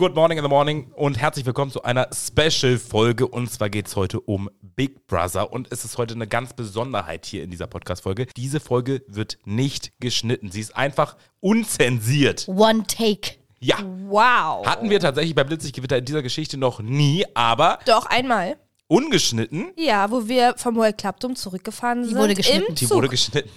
Good morning in the morning und herzlich willkommen zu einer Special-Folge. Und zwar geht es heute um Big Brother. Und es ist heute eine ganz Besonderheit hier in dieser Podcast-Folge. Diese Folge wird nicht geschnitten. Sie ist einfach unzensiert. One Take. Ja. Wow. Hatten wir tatsächlich bei Blitzlichtgewitter in dieser Geschichte noch nie, aber Doch, einmal. Ungeschnitten. Ja, wo wir vom Royal Clubdom zurückgefahren sind. wurde geschnitten. Im Die wurde geschnitten.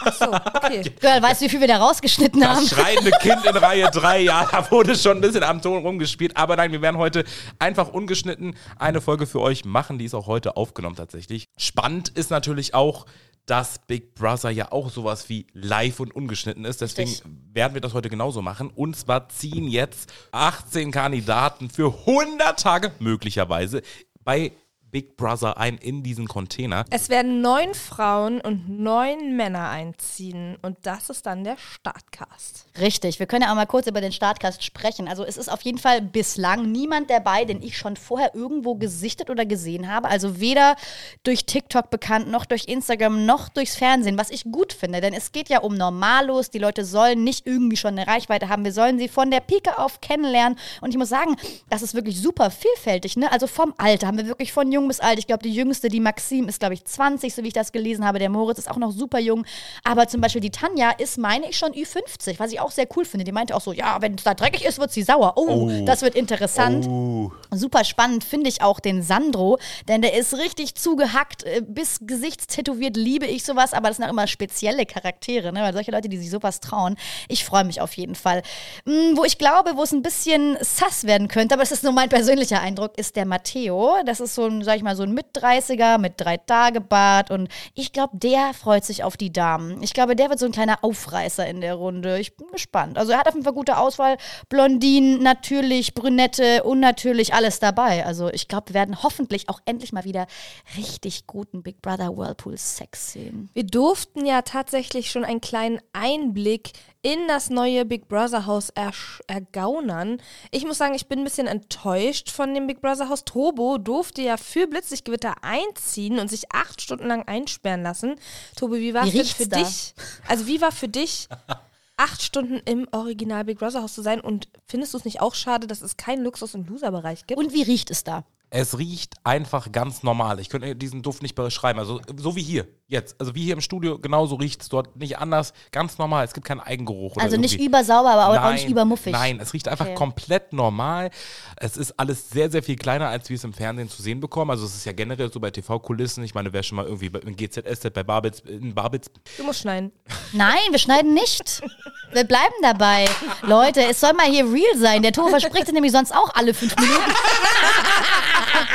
Achso, okay. Girl, weißt du, wie viel wir da rausgeschnitten haben? Das schreiende Kind in Reihe 3, ja, da wurde schon ein bisschen am Ton rumgespielt. Aber nein, wir werden heute einfach ungeschnitten eine Folge für euch machen. Die ist auch heute aufgenommen tatsächlich. Spannend ist natürlich auch, dass Big Brother ja auch sowas wie live und ungeschnitten ist. Deswegen Richtig. werden wir das heute genauso machen. Und zwar ziehen jetzt 18 Kandidaten für 100 Tage möglicherweise bei Big Brother ein in diesen Container. Es werden neun Frauen und neun Männer einziehen. Und das ist dann der Startcast. Richtig, wir können ja auch mal kurz über den Startcast sprechen. Also es ist auf jeden Fall bislang niemand dabei, den ich schon vorher irgendwo gesichtet oder gesehen habe. Also weder durch TikTok bekannt, noch durch Instagram, noch durchs Fernsehen, was ich gut finde. Denn es geht ja um Normalos. Die Leute sollen nicht irgendwie schon eine Reichweite haben. Wir sollen sie von der Pike auf kennenlernen. Und ich muss sagen, das ist wirklich super vielfältig. Ne? Also vom Alter haben wir wirklich von jung bis alt. Ich glaube, die jüngste, die Maxim, ist, glaube ich, 20, so wie ich das gelesen habe. Der Moritz ist auch noch super jung. Aber zum Beispiel die Tanja ist, meine ich, schon Ü50, was ich auch sehr cool finde. Die meinte auch so, ja, wenn es da dreckig ist, wird sie sauer. Oh, Oh. das wird interessant. Uh. Super spannend finde ich auch den Sandro, denn der ist richtig zugehackt, äh, bis gesichtstätowiert liebe ich sowas, aber das sind auch immer spezielle Charaktere, ne? weil solche Leute, die sich sowas trauen. Ich freue mich auf jeden Fall. Mm, wo ich glaube, wo es ein bisschen sass werden könnte, aber das ist nur mein persönlicher Eindruck, ist der Matteo. Das ist so ein, sag ich mal, so ein Mit-30er mit drei Tage Bart und ich glaube, der freut sich auf die Damen. Ich glaube, der wird so ein kleiner Aufreißer in der Runde. Ich bin gespannt. Also er hat auf jeden Fall gute Auswahl. Blondinen, natürlich, Brünette, unnatürlich, alles dabei. Also ich glaube, wir werden hoffentlich auch endlich mal wieder richtig guten Big Brother Whirlpool Sex sehen. Wir durften ja tatsächlich schon einen kleinen Einblick in das neue Big Brother Haus ergaunern. Ich muss sagen, ich bin ein bisschen enttäuscht von dem Big Brother Haus. Tobo durfte ja für Blitzlichtgewitter einziehen und sich acht Stunden lang einsperren lassen. Tobo, wie war es denn für da? dich? Also wie war für dich acht Stunden im Original Big Brother Haus zu sein? Und findest du es nicht auch schade, dass es keinen Luxus- und Loserbereich gibt? Und wie riecht es da? Es riecht einfach ganz normal. Ich könnte diesen Duft nicht beschreiben. Also so wie hier jetzt. Also wie hier im Studio, genauso riecht es dort nicht anders. Ganz normal. Es gibt keinen Eigengeruch. Oder Also nicht irgendwie. übersauber, aber auch- auch nicht übermuffig. Nein, es riecht einfach Okay. komplett normal. Es ist alles sehr, sehr viel kleiner, als wir es im Fernsehen zu sehen bekommen. Also es ist ja generell so bei TV-Kulissen. Ich meine, wer schon mal irgendwie bei- GZSZ bei Barbitz, in Barbitz du musst schneiden. Nein, wir schneiden nicht. Wir bleiben dabei. Leute, es soll mal hier real sein. Der Tobo verspricht es nämlich sonst auch alle fünf Minuten.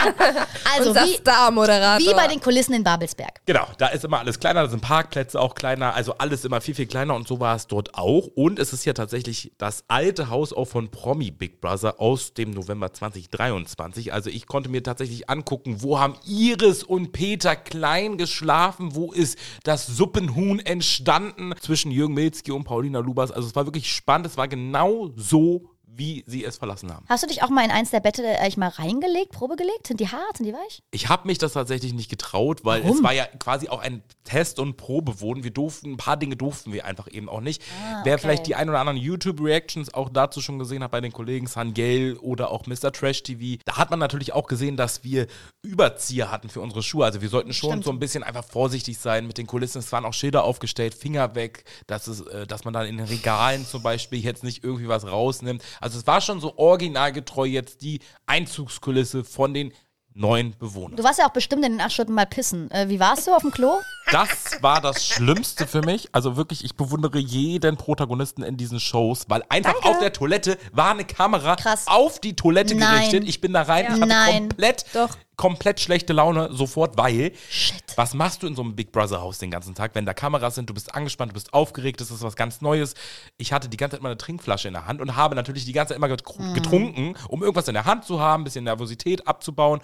also Unser wie, Star-Moderator. wie bei den Kulissen in Babelsberg. Genau, da ist immer alles kleiner, da sind Parkplätze auch kleiner, also alles immer viel, viel kleiner und so war es dort auch. Und es ist ja tatsächlich das alte Haus auch von Promi Big Brother aus dem November 2023. Also ich konnte mir tatsächlich angucken, wo haben Iris und Peter Klein geschlafen, wo ist das Suppenhuhn entstanden zwischen Jürgen Milzki und Paulina Lubas. Also es war wirklich spannend, es war genau so, wie sie es verlassen haben. Hast du dich auch mal in eins der Bette äh, mal reingelegt, Probe gelegt? Sind die hart? Sind die weich? Ich habe mich das tatsächlich nicht getraut, weil Warum? es war ja quasi auch ein Test- und Probewohnen. Wir durften, ein paar Dinge durften wir einfach eben auch nicht. Wer okay. vielleicht die ein oder anderen YouTube-Reactions auch dazu schon gesehen hat bei den Kollegen Sangel oder auch Mr. Trash TV, da hat man natürlich auch gesehen, dass wir Überzieher hatten für unsere Schuhe. Also wir sollten schon Stimmt. so ein bisschen einfach vorsichtig sein mit den Kulissen. Es waren auch Schilder aufgestellt, Finger weg, dass, es, äh, dass man dann in den Regalen zum Beispiel jetzt nicht irgendwie was rausnimmt. Also es war schon so originalgetreu jetzt die Einzugskulisse von den neuen Bewohnern. Du warst ja auch bestimmt in den acht Stunden mal pissen. Äh, wie warst du auf dem Klo? Das war das Schlimmste für mich. Also wirklich, ich bewundere jeden Protagonisten in diesen Shows, weil einfach Danke. auf der Toilette war eine Kamera Krass. auf die Toilette Nein. gerichtet. Ich bin da rein, ich hatte Nein. komplett, Doch. Komplett schlechte Laune sofort, weil Shit. was machst du in so einem Big Brother Haus den ganzen Tag, wenn da Kameras sind, du bist angespannt, du bist aufgeregt, das ist was ganz Neues. Ich hatte die ganze Zeit meine Trinkflasche in der Hand und habe natürlich die ganze Zeit immer Mhm. getrunken, um irgendwas in der Hand zu haben, ein bisschen Nervosität abzubauen.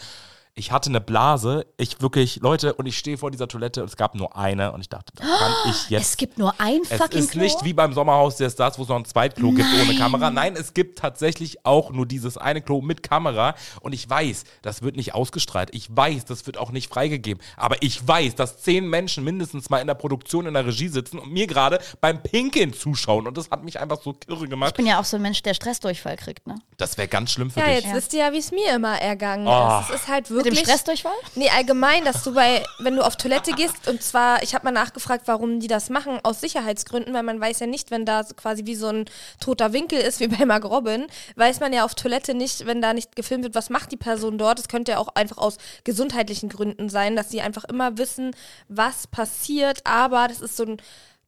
Ich hatte eine Blase. Ich wirklich, Leute, und ich stehe vor dieser Toilette und es gab nur eine und ich dachte, da kann ich jetzt. Es gibt nur ein Es fucking ist Klo? nicht wie beim Sommerhaus der Stars, wo es noch ein Zweitklo gibt ohne Kamera. Nein, es gibt tatsächlich auch nur dieses eine Klo mit Kamera. Und ich weiß, das wird nicht ausgestrahlt. Ich weiß, das wird auch nicht freigegeben. Aber ich weiß, dass zehn Menschen mindestens mal in der Produktion, in der Regie sitzen und mir gerade beim Pinkeln zuschauen. Und das hat mich einfach so kirre Ich gemacht. bin ja auch so ein Mensch, der Stressdurchfall kriegt, ne? Das wäre ganz schlimm für Ja, dich. jetzt wisst ihr ja, wie es mir immer ergangen Oh. ist. Es ist halt Mit wirklich. dem Stressdurchfall? Nee, allgemein, dass du bei, wenn du auf Toilette gehst, und zwar, ich habe mal nachgefragt, warum die das machen, aus Sicherheitsgründen, weil man weiß ja nicht, wenn da quasi wie so ein toter Winkel ist, wie bei Mark Robin, weiß man ja auf Toilette nicht, wenn da nicht gefilmt wird, was macht die Person dort. Es könnte ja auch einfach aus gesundheitlichen Gründen sein, dass sie einfach immer wissen, was passiert, aber das ist so ein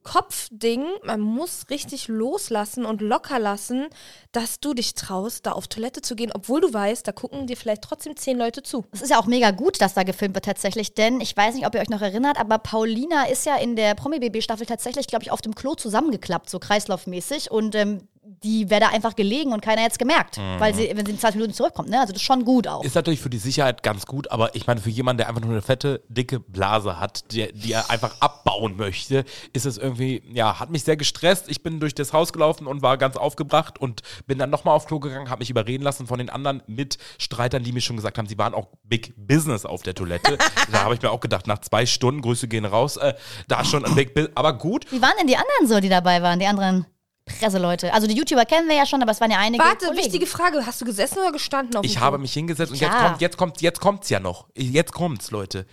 Kopfding, man muss richtig loslassen und locker lassen, dass du dich traust, da auf Toilette zu gehen, obwohl du weißt, da gucken dir vielleicht trotzdem zehn Leute zu. Es ist ja auch mega gut, dass da gefilmt wird tatsächlich, denn ich weiß nicht, ob ihr euch noch erinnert, aber Paulina ist ja in der Promi-BB-Staffel tatsächlich, glaube ich, auf dem Klo zusammengeklappt, so kreislaufmäßig und ähm, die wäre da einfach gelegen und keiner hätte es gemerkt, weil sie, wenn sie in 20 Minuten zurückkommt, ne? Also das ist schon gut auch. Ist natürlich für die Sicherheit ganz gut, aber ich meine, für jemanden, der einfach nur eine fette, dicke Blase hat, die, die er einfach abbauen möchte, ist es irgendwie, ja, hat mich sehr gestresst. Ich bin durch das Haus gelaufen und war ganz aufgebracht und bin dann nochmal auf Klo gegangen, habe mich überreden lassen von den anderen Mitstreitern, die mir schon gesagt haben, sie waren auch Big Business auf der Toilette. da habe ich mir auch gedacht, nach zwei Stunden, Grüße gehen raus, äh, da schon ein Big Business, aber gut. Wie waren denn die anderen so, die dabei waren, die anderen Presseleute? Also die YouTuber kennen wir ja schon, aber es waren ja einige Warte, Kollegen. wichtige Frage. Hast du gesessen oder gestanden auf Ich habe mich hingesetzt und Ja. jetzt kommt, jetzt kommt, jetzt kommt's ja noch. Jetzt kommt's, Leute.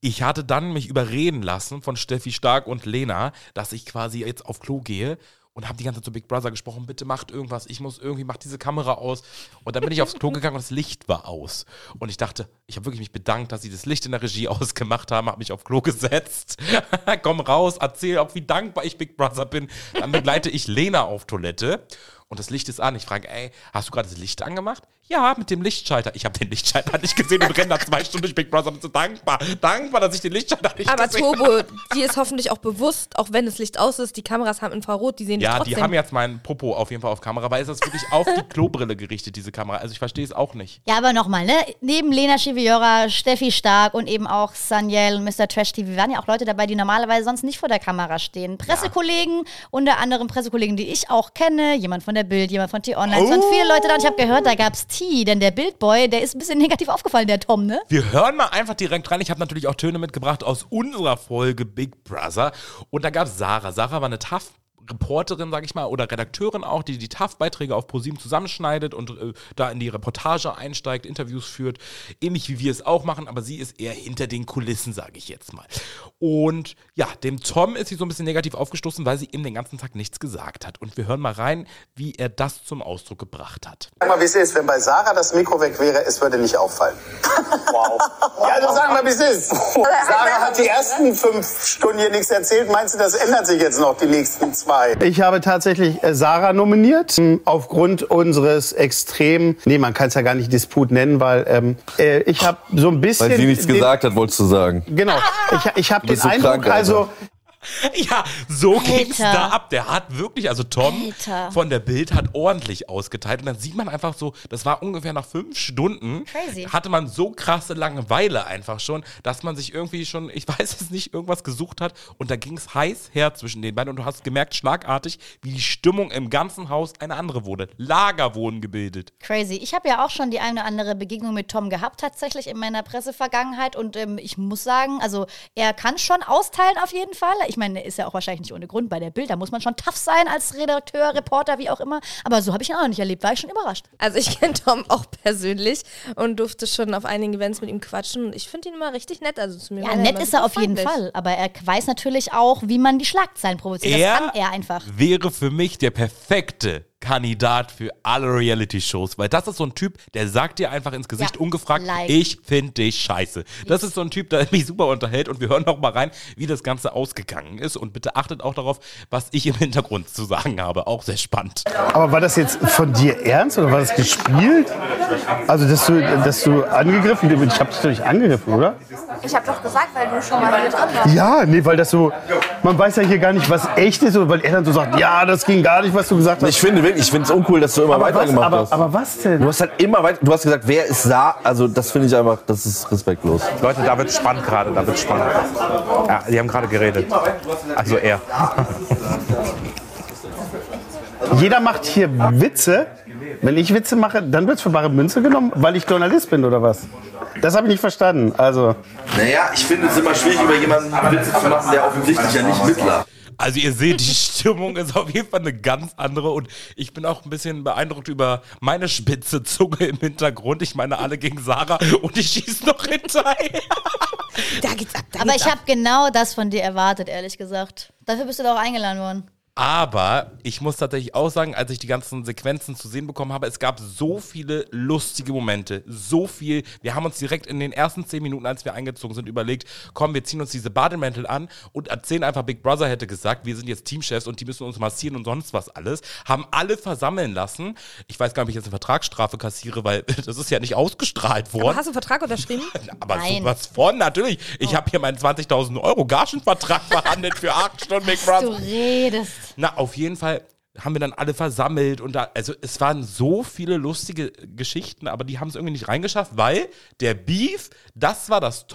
Ich hatte dann mich überreden lassen von Steffi Stark und Lena, dass ich quasi jetzt auf Klo gehe und habe die ganze Zeit zu Big Brother gesprochen, bitte macht irgendwas, ich muss irgendwie, macht diese Kamera aus. Und dann bin ich aufs Klo gegangen und das Licht war aus. Und ich dachte, ich habe wirklich mich bedankt, dass sie das Licht in der Regie ausgemacht haben, habe mich auf Klo gesetzt, komm raus, erzähl auch, wie dankbar ich Big Brother bin. Dann begleite ich Lena auf Toilette und das Licht ist an. Ich frage, ey, hast du gerade das Licht angemacht? Ja, mit dem Lichtschalter. Ich habe den Lichtschalter nicht gesehen und renne da zwei Stunden durch Big Brother und bin so dankbar. Dankbar, dass ich den Lichtschalter nicht Aber gesehen Turbo, dir ist hoffentlich auch bewusst, auch wenn das Licht aus ist, die Kameras haben Infrarot, die sehen Ja, trotzdem. die haben jetzt meinen Popo auf jeden Fall auf Kamera, weil es ist wirklich auf die Klobrille gerichtet, diese Kamera. Also ich verstehe es auch nicht. Ja, aber nochmal, ne? Neben Lena Chiviora, Steffi Stark und eben auch Saniel und Mr. Trash TV waren ja auch Leute dabei, die normalerweise sonst nicht vor der Kamera stehen. Pressekollegen, unter anderem Pressekollegen, die ich auch kenne, jemand von der Bild, jemand von T-Online. Es waren Oh. viele Leute da und ich habe gehört, da gab's Tee, denn der Bildboy, der ist ein bisschen negativ aufgefallen, der Tom, ne? Wir hören mal einfach direkt rein. Ich habe natürlich auch Töne mitgebracht aus unserer Folge Big Brother. Und da gab es Sarah. Sarah war eine tough Reporterin, sag ich mal, oder Redakteurin auch, die die TAF-Beiträge auf ProSieben zusammenschneidet und äh, da in die Reportage einsteigt, Interviews führt, ähnlich wie wir es auch machen, aber sie ist eher hinter den Kulissen, sage ich jetzt mal. Und ja, dem Tom ist sie so ein bisschen negativ aufgestoßen, weil sie ihm den ganzen Tag nichts gesagt hat. Und wir hören mal rein, wie er das zum Ausdruck gebracht hat. Sag mal, wie es ist, wenn bei Sarah das Mikro weg wäre, es würde nicht auffallen. Wow. Ja, also sag mal, wie es ist. Sarah hat die ersten fünf Stunden hier nichts erzählt. Meinst du, das ändert sich jetzt noch die nächsten zwei? Ich habe tatsächlich äh, Sarah nominiert, m, aufgrund unseres extrem, nee, man kann es ja gar nicht Disput nennen, weil ähm, äh, ich habe so ein bisschen... Weil sie nichts den- gesagt hat, wolltest du sagen. Genau, ich, ich habe den so Eindruck, krank, also Ja, so ging's Alter. da ab. Der hat wirklich, also Tom Alter. von der Bild hat ordentlich ausgeteilt. Und dann sieht man einfach so, das war ungefähr nach fünf Stunden, Crazy. hatte man so krasse Langeweile einfach schon, dass man sich irgendwie schon, ich weiß es nicht, irgendwas gesucht hat. Und da ging's heiß her zwischen den beiden. Und du hast gemerkt, schlagartig, wie die Stimmung im ganzen Haus eine andere wurde. Lager wurden gebildet. Crazy. Ich habe ja auch schon die eine oder andere Begegnung mit Tom gehabt, tatsächlich in meiner Pressevergangenheit. Und ähm, ich muss sagen, also er kann schon austeilen auf jeden Fall. Ich meine, er ist ja auch wahrscheinlich nicht ohne Grund bei der Bild. Da muss man schon tough sein als Redakteur, Reporter, wie auch immer. Aber so habe ich ihn auch noch nicht erlebt. War ich schon überrascht. Also ich kenne Tom auch persönlich und durfte schon auf einigen Events mit ihm quatschen und ich finde ihn immer richtig nett. Also zu mir Ja, nett ist er auf jeden. Fall. Aber er weiß natürlich auch, wie man die Schlagzeilen provoziert. Er das kann er einfach. wäre für mich der perfekte Kandidat für alle Reality-Shows, weil das ist so ein Typ, der sagt dir einfach ins Gesicht Ja, ungefragt, like. ich finde dich scheiße. Das ist so ein Typ, der mich super unterhält und wir hören noch mal rein, wie das Ganze ausgegangen ist und bitte achtet auch darauf, was ich im Hintergrund zu sagen habe. Auch sehr spannend. aber war das jetzt von dir ernst oder war das gespielt? Also, dass du, dass du angegriffen Ich hab dich doch nicht angegriffen, oder? Ich habe doch gesagt, weil du schon mal hier drin warst. Ja, nee, weil das so. Man weiß ja hier gar nicht, was echt ist, oder weil er dann so sagt, ja, das ging gar nicht, was du gesagt hast. Ich finde wirklich, ich finde es uncool, dass du immer aber, was, weitergemacht aber, hast. aber was denn? Du hast halt immer weiter, du hast gesagt, wer ist Sa, also das finde ich einfach, das ist respektlos. Leute, da wird spannend gerade, da wird spannend. Ja, die haben gerade geredet. Also er. Jeder macht hier Witze. Wenn ich Witze mache, dann wird es für bare Münze genommen, weil ich Journalist bin oder was? Das habe ich nicht verstanden. Also, Naja, ich finde es immer schwierig, über jemanden Witze zu machen, der offensichtlich ja nicht mitlacht. Also ihr seht, die Stimmung ist auf jeden Fall eine ganz andere und ich bin auch ein bisschen beeindruckt über meine spitze Zunge im Hintergrund. Ich meine, alle gegen Sarah und ich schieße noch hinterher. Da geht's ab. Da Aber geht's ich ab. habe genau das von dir erwartet, ehrlich gesagt. Dafür bist du doch auch eingeladen worden. Aber ich muss tatsächlich auch sagen, als ich die ganzen Sequenzen zu sehen bekommen habe, es gab so viele lustige Momente. So viel. Wir haben uns direkt in den ersten zehn Minuten, als wir eingezogen sind, überlegt, komm, wir ziehen uns diese Bademäntel an und erzählen einfach, Big Brother hätte gesagt, wir sind jetzt Teamchefs und die müssen uns massieren und sonst was alles. Haben alle versammeln lassen. Ich weiß gar nicht, ob ich jetzt eine Vertragsstrafe kassiere, weil das ist ja nicht ausgestrahlt Aber worden. hast du einen Vertrag unterschrieben? Aber Nein. sowas von, natürlich. Ich habe hier meinen 20.000 Euro Gagenvertrag verhandelt für acht Stunden Big Du Brother. redest. Na, auf jeden Fall haben wir dann alle versammelt und da, also es waren so viele lustige Geschichten, aber die haben es irgendwie nicht reingeschafft, weil der Beef, das war das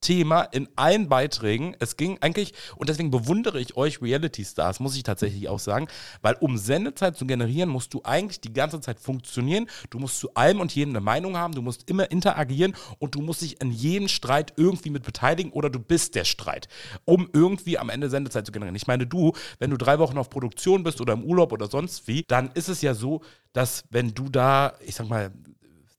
Top-Thema in allen Beiträgen. Es ging eigentlich, und deswegen bewundere ich euch Reality-Stars, muss ich tatsächlich auch sagen, weil um Sendezeit zu generieren, musst du eigentlich die ganze Zeit funktionieren. Du musst zu allem und jedem eine Meinung haben, du musst immer interagieren und du musst dich in jedem Streit irgendwie mit beteiligen oder du bist der Streit, um irgendwie am Ende Sendezeit zu generieren. Ich meine, du, wenn du drei Wochen auf Produktion bist oder im Urlaub oder sonst wie, dann ist es ja so, dass wenn du da, ich sag mal,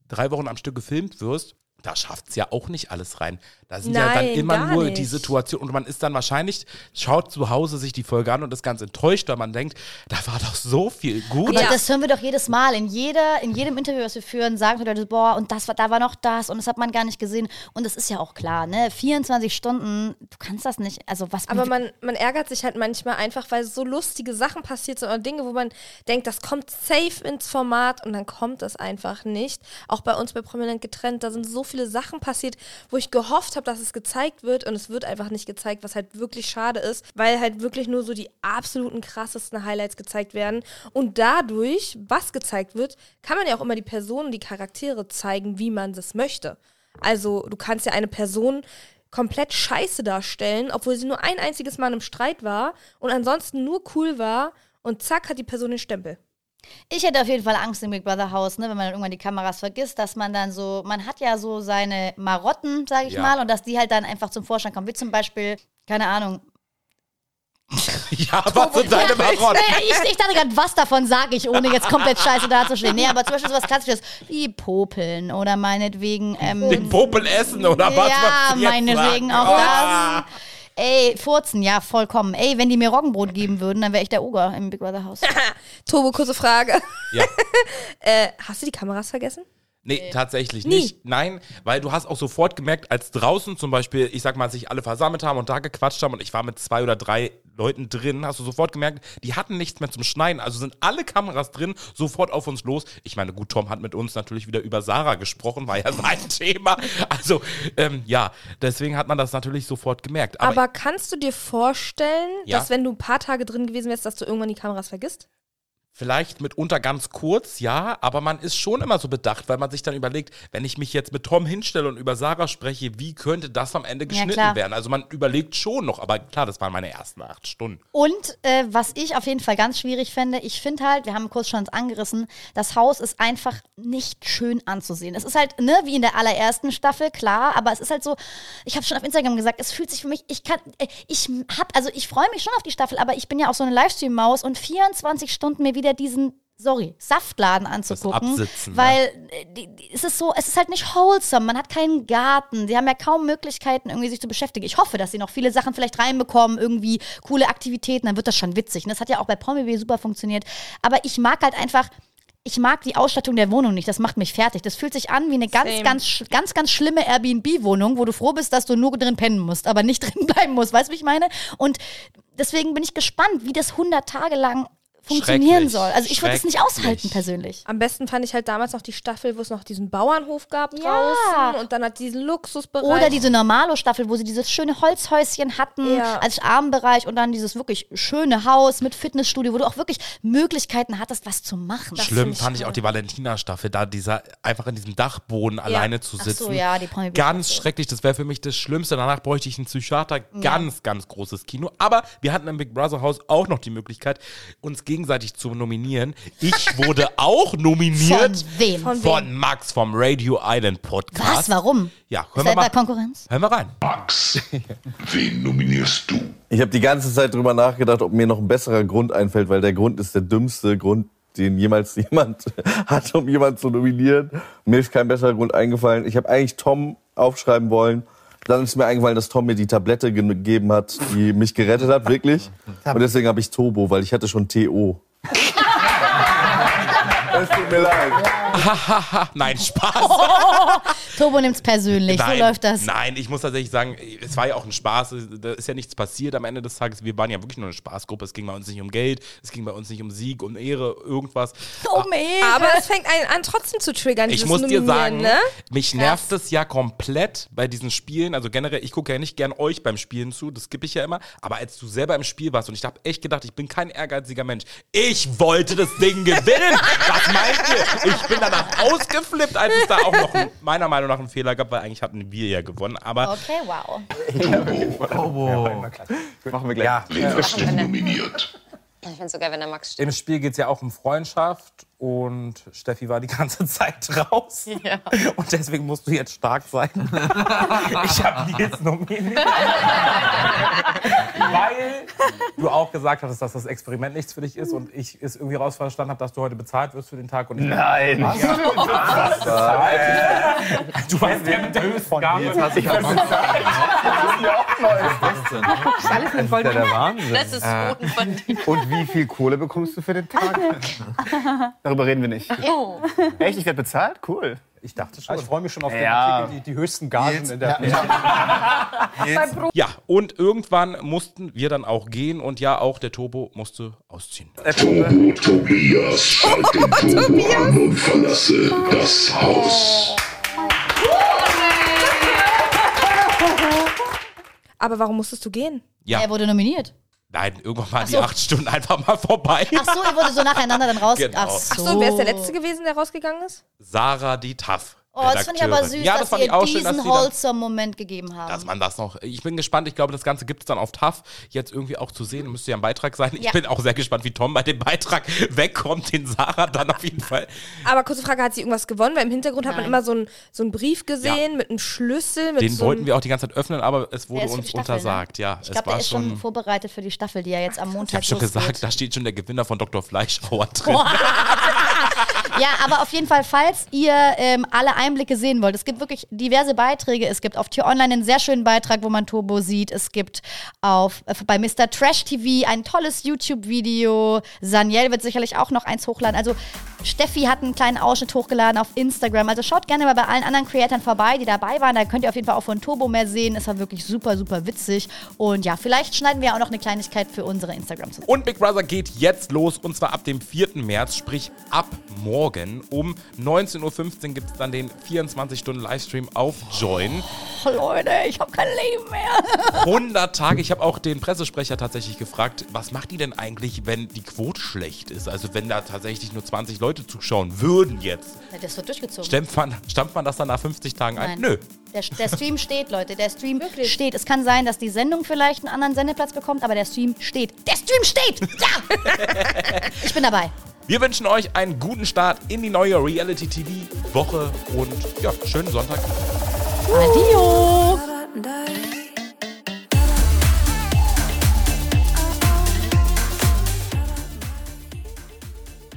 drei Wochen am Stück gefilmt wirst, da schafft es ja auch nicht alles rein. Da sind ja dann Nein, immer nur nicht. die Situation und man ist dann wahrscheinlich, schaut zu Hause sich die Folge an und ist ganz enttäuscht, weil man denkt, da war doch so viel gut. Aber Ja. das hören wir doch jedes Mal. In, jeder, in jedem Interview, was wir führen, sagen die Leute, boah, und das war, da war noch das und das hat man gar nicht gesehen. Und das ist ja auch klar, ne? 24 Stunden, du kannst das nicht. Also was Aber man, man ärgert sich halt manchmal einfach, weil so lustige Sachen passiert sind oder Dinge, wo man denkt, das kommt safe ins Format und dann kommt es einfach nicht. Auch bei uns bei Prominent getrennt, da sind so viele Sachen passiert, wo ich gehofft habe, dass es gezeigt wird und es wird einfach nicht gezeigt, was halt wirklich schade ist, weil halt wirklich nur so die absoluten krassesten Highlights gezeigt werden und dadurch, was gezeigt wird, kann man ja auch immer die Personen, die Charaktere zeigen, wie man es möchte. Also du kannst ja eine Person komplett scheiße darstellen, obwohl sie nur ein einziges Mal im Streit war und ansonsten nur cool war und zack hat die Person den Stempel. Ich hätte auf jeden Fall Angst im Big Brother Haus, ne, wenn man dann irgendwann die Kameras vergisst, dass man dann so, man hat ja so seine Marotten, sage ich Ja. mal, und dass die halt dann einfach zum Vorschein kommen. Wie zum Beispiel, keine Ahnung. Ja, was sind deine Marotten? Ich, ich dachte gerade, was davon sage ich, ohne jetzt komplett scheiße dazustehen. Nee, aber zum Beispiel sowas Klassisches wie Popeln oder meinetwegen. Ähm, Den Popel essen oder was? ja, was meinetwegen sagen? auch Ah. das. Ey, Furzen, ja, vollkommen. Ey, wenn die mir Roggenbrot geben würden, dann wäre ich der Oger im Big Brother Haus. Turbo, kurze Frage. Ja. äh, hast du die Kameras vergessen? Nee, tatsächlich Nie. nicht. Nein, weil du hast auch sofort gemerkt, als draußen zum Beispiel, ich sag mal, sich alle versammelt haben und da gequatscht haben und ich war mit zwei oder drei Leuten drin, hast du sofort gemerkt, die hatten nichts mehr zum Schneiden. Also sind alle Kameras drin, sofort auf uns los. Ich meine, gut, Tom hat mit uns natürlich wieder über Sarah gesprochen, war ja sein Thema. Also, ähm, ja, deswegen hat man das natürlich sofort gemerkt. Aber, Aber, kannst du dir vorstellen, Ja. dass wenn du ein paar Tage drin gewesen wärst, dass du irgendwann die Kameras vergisst? Vielleicht mitunter ganz kurz, ja, aber man ist schon immer so bedacht, weil man sich dann überlegt, wenn ich mich jetzt mit Tom hinstelle und über Sarah spreche, wie könnte das am Ende geschnitten klar. werden? Also man überlegt schon noch, aber klar, das waren meine ersten acht Stunden. Und äh, was ich auf jeden Fall ganz schwierig fände, ich finde halt, wir haben kurz schon angerissen, das Haus ist einfach nicht schön anzusehen. Es ist halt, ne, wie in der allerersten Staffel, klar, aber es ist halt so, ich habe schon auf Instagram gesagt, es fühlt sich für mich, ich kann, äh, ich hab, also ich freue mich schon auf die Staffel, aber ich bin ja auch so eine Livestream-Maus und 24 Stunden mir wieder diesen sorry, Saftladen anzugucken. Absitzen, ne? weil äh, die, die, es ist so, es ist halt nicht wholesome. Man hat keinen Garten. Die haben ja kaum Möglichkeiten, irgendwie sich zu beschäftigen. Ich hoffe, dass sie noch viele Sachen vielleicht reinbekommen, irgendwie coole Aktivitäten, dann wird das schon witzig. Und das hat ja auch bei Promi super funktioniert. Aber ich mag halt einfach. Ich mag die Ausstattung der Wohnung nicht. Das macht mich fertig. Das fühlt sich an wie eine ganz, Same. ganz, ganz, ganz schlimme Airbnb-Wohnung, wo du froh bist, dass du nur drin pennen musst, aber nicht drin bleiben musst. Weißt du, wie ich meine? Und deswegen bin ich gespannt, wie das 100 Tage lang funktionieren soll. Also ich würde es nicht aushalten persönlich. Am besten fand ich halt damals noch die Staffel, wo es noch diesen Bauernhof gab Ja. draußen und dann hat diesen Luxusbereich. Oder diese Normalo-Staffel, wo sie dieses schöne Holzhäuschen hatten Ja. als Armenbereich und dann dieses wirklich schöne Haus mit Fitnessstudio, wo du auch wirklich Möglichkeiten hattest, was zu machen. Schlimm find ich fand ich auch die Valentina-Staffel, da dieser einfach in diesem Dachboden alleine zu Ach sitzen. so, ja, die Promi Ganz schrecklich, das wäre für mich das Schlimmste. Danach bräuchte ich einen Psychiater. Ganz, ganz großes Kino. Aber wir hatten im Big Brother Haus auch noch die Möglichkeit, uns gegenseitig zu nominieren. Ich wurde auch nominiert. Von wem? Von Von Max vom Radio Island Podcast. Was? Warum? Ja, hören wir mal. Konkurrenz? Hören wir rein. Max, wen nominierst du? Ich habe die ganze Zeit drüber nachgedacht, ob mir noch ein besserer Grund einfällt, weil der Grund ist der dümmste Grund, den jemals jemand hat, um jemanden zu nominieren. Mir ist kein besserer Grund eingefallen. Ich habe eigentlich Tom aufschreiben wollen. Dann ist mir eingefallen, dass Tom mir die Tablette ge- gegeben hat, die mich gerettet hat, wirklich. Und deswegen habe ich Turbo, weil ich hatte schon TO. Es tut mir leid. Nein, Spaß. Turbo nimmt's persönlich. Nein, so läuft das. Nein, ich muss tatsächlich sagen, es war ja auch ein Spaß. Da ist ja nichts passiert am Ende des Tages. Wir waren ja wirklich nur eine Spaßgruppe. Es ging bei uns nicht um Geld, es ging bei uns nicht um Sieg, um Ehre, irgendwas. Oh, mega. Aber es fängt einen an, trotzdem zu triggern. Ich muss dir sagen, ne? mich nervt es ja komplett bei diesen Spielen. Also generell, ich gucke ja nicht gern euch beim Spielen zu, das skippe ich ja immer. Aber als du selber im Spiel warst und ich habe echt gedacht, ich bin kein ehrgeiziger Mensch. Ich wollte das Ding gewinnen. Was meint ihr? Ich bin danach ausgeflippt, als es da auch noch ein, meiner Meinung nach einen Fehler gab, weil eigentlich hatten wir ja gewonnen. Aber Okay, wow. Machen wir gleich. Wen hast du nominiert? Ich finde es so geil, wenn der Max steht. Im Spiel geht es ja auch um Freundschaft und Steffi war die ganze Zeit raus. Und deswegen musst du jetzt stark sein. ich habe Nils nominiert. Weil du auch gesagt hattest, dass das Experiment nichts für dich ist und ich es irgendwie rausverstanden habe, dass du heute bezahlt wirst für den Tag. Und ich Nein. Du weißt, wer mit der höchsten Gabe Das ist ja der Wahnsinn. Das ist so unverdient. Und wie viel Kohle bekommst du für den Tag? Darüber reden wir nicht. Echt? Ich werde bezahlt? Cool. Ich dachte schon. Ich freue mich schon auf den Ja. Artikel, die, die höchsten Gagen in der ja, und irgendwann mussten wir dann auch gehen und ja, auch der Turbo musste ausziehen. Turbo Tobias, schalt den Turbo an und verlasse das Haus. Aber warum musstest du gehen? Ja, Er wurde nominiert. nein, irgendwann waren die so. acht Stunden einfach mal vorbei. Ach so, er wurde so nacheinander dann raus. Genau. Ach so. Ach so, wer ist der Letzte gewesen, der rausgegangen ist? Sarah die Tough. Oh, das finde ich aber süß, ja, dass das sie ich auch diesen schön, dass sie dann, wholesome Moment gegeben haben. dass man das noch. Ich bin gespannt. Ich glaube, das Ganze gibt es dann auf TAF jetzt irgendwie auch zu sehen. Müsste ja ein Beitrag sein. Ich Ja. bin auch sehr gespannt, wie Tom bei dem Beitrag wegkommt, den Sarah dann auf jeden Fall. Aber kurze Frage, hat sie irgendwas gewonnen? Weil im Hintergrund hat man Nein. immer so einen so einen Brief gesehen mit einem Schlüssel. Mit Den so wollten wir auch die ganze Zeit öffnen, aber es wurde ist uns Staffel, untersagt. Ne? Ja, ich es glaube, war der ist schon vorbereitet für die Staffel, die ja jetzt am Ich Montag habe schon gesagt, da steht schon der Gewinner von Dr. Fleischhauer drin. Ja, aber auf jeden Fall, falls ihr ähm, alle Einblicke sehen wollt, es gibt wirklich diverse Beiträge. Es gibt auf Tier Online einen sehr schönen Beitrag, wo man Turbo sieht. Es gibt auf, äh, bei Mr. Trash TV ein tolles YouTube-Video. Saniel wird sicherlich auch noch eins hochladen. Also Steffi hat einen kleinen Ausschnitt hochgeladen auf Instagram. Also schaut gerne mal bei allen anderen Creatoren vorbei, die dabei waren. Da könnt ihr auf jeden Fall auch von Turbo mehr sehen. Es war wirklich super, super witzig. Und ja, vielleicht schneiden wir auch noch eine Kleinigkeit für unsere Instagram zusammen. Und Big Brother geht jetzt los und zwar ab dem 4. März, sprich ab morgen. Um 19.15 Uhr gibt es dann den 24-Stunden-Livestream auf Join. Oh, Leute, ich habe kein Leben mehr. 100 Tage. Ich habe auch den Pressesprecher tatsächlich gefragt, was macht die denn eigentlich, wenn die Quote schlecht ist? Also wenn da tatsächlich nur 20 Leute zuschauen würden jetzt. Das wird durchgezogen. Stampft man, stampft man das dann nach 50 Tagen ein? Nein. Nö. Der, der Stream steht, Leute. Der Stream steht. Es kann sein, dass die Sendung vielleicht einen anderen Sendeplatz bekommt, aber der Stream steht. Der Stream steht! Ja! ich bin dabei. Wir wünschen euch einen guten Start in die neue Reality-TV-Woche und ja, schönen Sonntag. Adio! Die